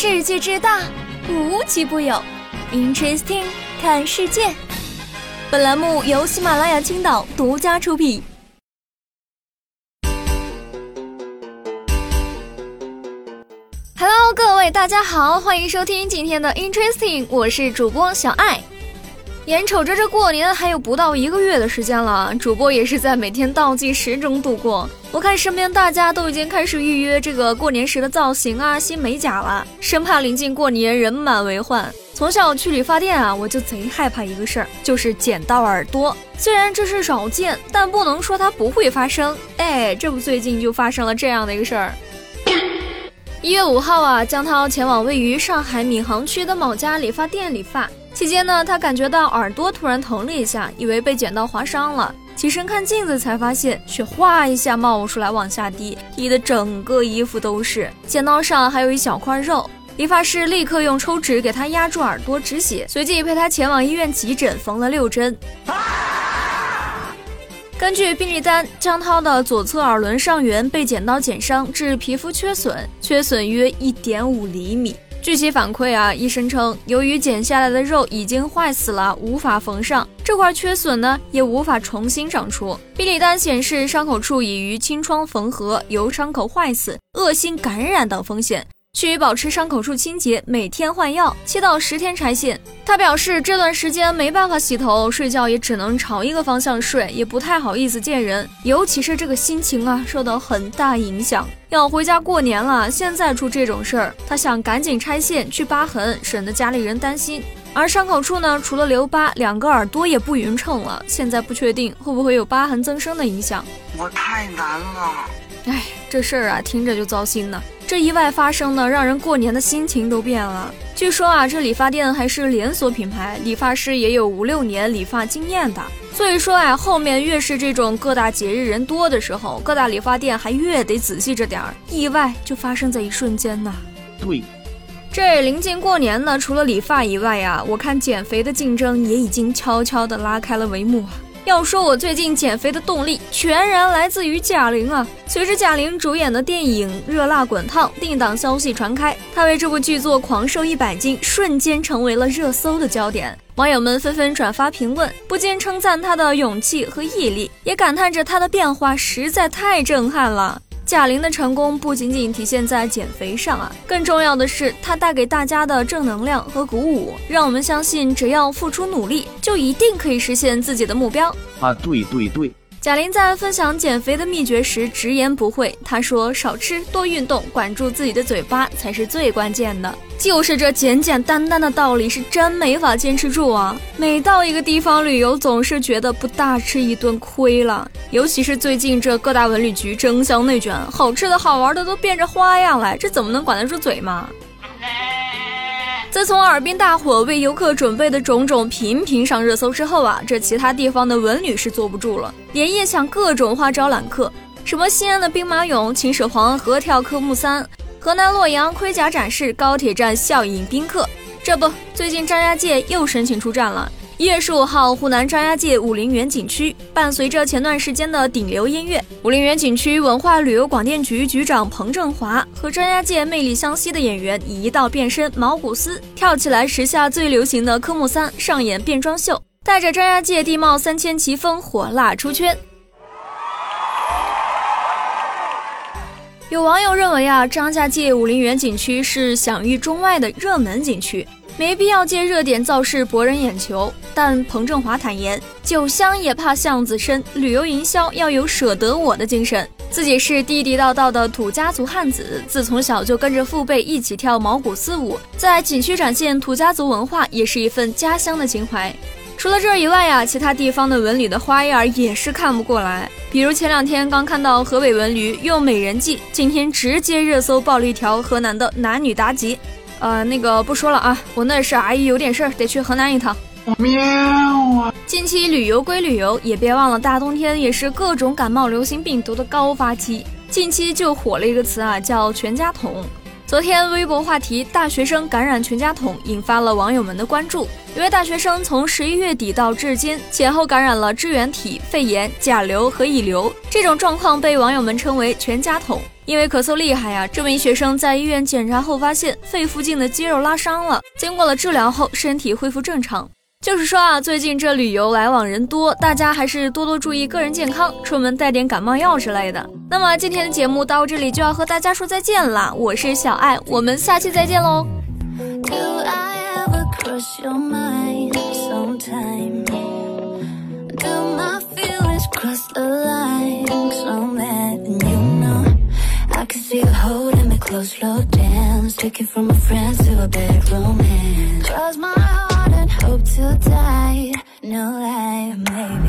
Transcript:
世界之大，无奇不有。Interesting，看世界。本栏目由喜马拉雅青岛独家出品。Hello，各位大家好，欢迎收听今天的 Interesting，我是主播小爱。眼瞅着这过年还有不到一个月的时间了，主播也是在每天倒计时中度过。我看身边大家都已经开始预约这个过年时的造型啊、新美甲了，生怕临近过年人满为患。从小去理发店啊，我就贼害怕一个事儿，就是剪到耳朵。虽然这是少见，但不能说它不会发生。哎，这不最近就发生了这样的一个事儿。一月五号啊，江涛前往位于上海闵行区的某家理发店理发。期间呢，他感觉到耳朵突然疼了一下，以为被剪刀划伤了。起身看镜子，才发现血哗一下冒出来，往下滴，滴的整个衣服都是。剪刀上还有一小块肉。理发师立刻用抽纸给他压住耳朵止血，随即陪他前往医院急诊缝了六针。根据病历单，江涛的左侧耳轮上缘被剪刀剪伤，致皮肤缺损，缺损约一点五厘米。据其反馈啊，医生称，由于剪下来的肉已经坏死了，无法缝上，这块缺损呢也无法重新长出。病理单显示，伤口处已于清创缝合，由伤口坏死、恶性感染等风险。需保持伤口处清洁，每天换药，七到十天拆线。他表示这段时间没办法洗头，睡觉也只能朝一个方向睡，也不太好意思见人，尤其是这个心情啊，受到很大影响。要回家过年了，现在出这种事儿，他想赶紧拆线去疤痕，省得家里人担心。而伤口处呢，除了留疤，两个耳朵也不匀称了，现在不确定会不会有疤痕增生的影响。我太难了，哎，这事儿啊，听着就糟心呢。这意外发生呢，让人过年的心情都变了。据说啊，这理发店还是连锁品牌，理发师也有五六年理发经验的。所以说啊，后面越是这种各大节日人多的时候，各大理发店还越得仔细着点儿，意外就发生在一瞬间呢。对，这临近过年呢，除了理发以外呀，我看减肥的竞争也已经悄悄地拉开了帷幕啊。要说我最近减肥的动力，全然来自于贾玲啊！随着贾玲主演的电影《热辣滚烫》定档消息传开，她为这部剧作狂瘦一百斤，瞬间成为了热搜的焦点。网友们纷纷转发评论，不禁称赞她的勇气和毅力，也感叹着她的变化实在太震撼了。贾玲的成功不仅仅体现在减肥上啊，更重要的是她带给大家的正能量和鼓舞，让我们相信只要付出努力，就一定可以实现自己的目标。啊，对对对。贾玲在分享减肥的秘诀时直言不讳，她说：“少吃多运动，管住自己的嘴巴才是最关键的。”就是这简简单单的道理，是真没法坚持住啊！每到一个地方旅游，总是觉得不大吃一顿亏了。尤其是最近这各大文旅局争相内卷，好吃的好玩的都变着花样来，这怎么能管得住嘴嘛？自从尔滨大火为游客准备的种种频频上热搜之后啊，这其他地方的文旅是坐不住了，连夜想各种花招揽客。什么西安的兵马俑、秦始皇合跳科目三，河南洛阳盔甲展示、高铁站笑迎宾客。这不，最近张家界又申请出战了。一月十五号，湖南张家界武陵源景区伴随着前段时间的顶流音乐，武陵源景区文化旅游广电局局长彭振华和张家界魅力相吸的演员一道变身毛古斯，跳起来时下最流行的科目三，上演变装秀，带着张家界地貌三千奇峰，火辣出圈。有网友认为啊，张家界武陵源景区是享誉中外的热门景区。没必要借热点造势博人眼球，但彭振华坦言，酒香也怕巷子深，旅游营销要有舍得我的精神。自己是地地道道的土家族汉子，自从小就跟着父辈一起跳毛骨丝舞，在景区展现土家族文化，也是一份家乡的情怀。除了这儿以外呀，其他地方的文旅的花样也是看不过来。比如前两天刚看到河北文旅用美人计，今天直接热搜爆了一条河南的男女妲己。呃，那个不说了啊，我那是阿姨有点事儿，得去河南一趟。喵啊！近期旅游归旅游，也别忘了大冬天也是各种感冒、流行病毒的高发期。近期就火了一个词啊，叫全家桶。昨天微博话题“大学生感染全家桶”引发了网友们的关注。一位大学生从十一月底到至今，前后感染了支原体、肺炎、甲流和乙流，这种状况被网友们称为“全家桶”。因为咳嗽厉害呀，这名学生在医院检查后发现肺附近的肌肉拉伤了，经过了治疗后，身体恢复正常。就是说啊，最近这旅游来往人多，大家还是多多注意个人健康，出门带点感冒药之类的。那么今天的节目到这里就要和大家说再见了，我是小爱，我们下期再见喽。close, slow dance Take it from a friend to a bedroom man Cross my heart and hope to die No lie, maybe